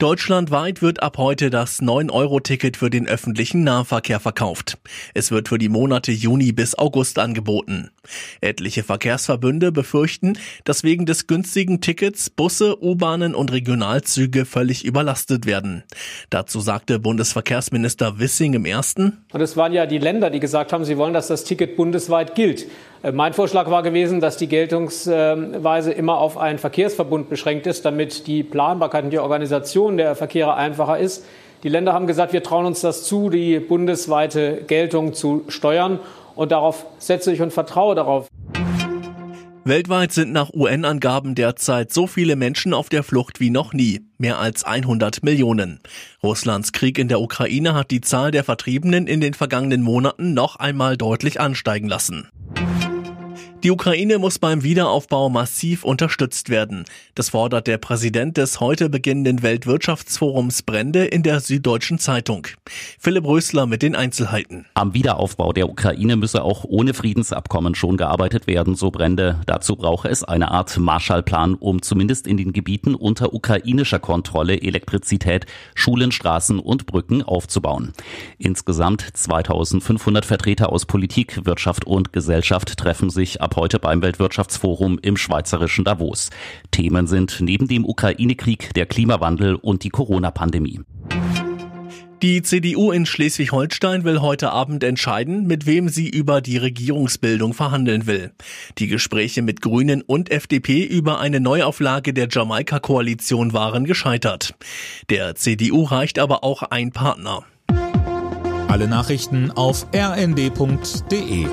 Deutschlandweit wird ab heute das 9-Euro-Ticket für den öffentlichen Nahverkehr verkauft. Es wird für die Monate Juni bis August angeboten. Etliche Verkehrsverbünde befürchten, dass wegen des günstigen Tickets Busse, U-Bahnen und Regionalzüge völlig überlastet werden. Dazu sagte Bundesverkehrsminister Wissing im ersten. Und es waren ja die Länder, die gesagt haben, sie wollen, dass das Ticket bundesweit gilt. Äh, mein Vorschlag war gewesen, dass die Geltungsweise immer auf einen Verkehrsverbund beschränkt ist, damit die Planbarkeit und die Organisation der Verkehre einfacher ist. Die Länder haben gesagt, wir trauen uns das zu, die bundesweite Geltung zu steuern. Und darauf setze ich und vertraue darauf. Weltweit sind nach UN-Angaben derzeit so viele Menschen auf der Flucht wie noch nie, mehr als 100 Millionen. Russlands Krieg in der Ukraine hat die Zahl der Vertriebenen in den vergangenen Monaten noch einmal deutlich ansteigen lassen. Die Ukraine muss beim Wiederaufbau massiv unterstützt werden. Das fordert der Präsident des heute beginnenden Weltwirtschaftsforums Brände in der Süddeutschen Zeitung. Philipp Rösler mit den Einzelheiten. Am Wiederaufbau der Ukraine müsse auch ohne Friedensabkommen schon gearbeitet werden, so Brände. Dazu brauche es eine Art Marshallplan, um zumindest in den Gebieten unter ukrainischer Kontrolle Elektrizität, Schulen, Straßen und Brücken aufzubauen. Insgesamt 2500 Vertreter aus Politik, Wirtschaft und Gesellschaft treffen sich ab heute beim Weltwirtschaftsforum im schweizerischen Davos. Themen sind neben dem Ukraine-Krieg der Klimawandel und die Corona-Pandemie. Die CDU in Schleswig-Holstein will heute Abend entscheiden, mit wem sie über die Regierungsbildung verhandeln will. Die Gespräche mit Grünen und FDP über eine Neuauflage der Jamaika-Koalition waren gescheitert. Der CDU reicht aber auch ein Partner. Alle Nachrichten auf rnd.de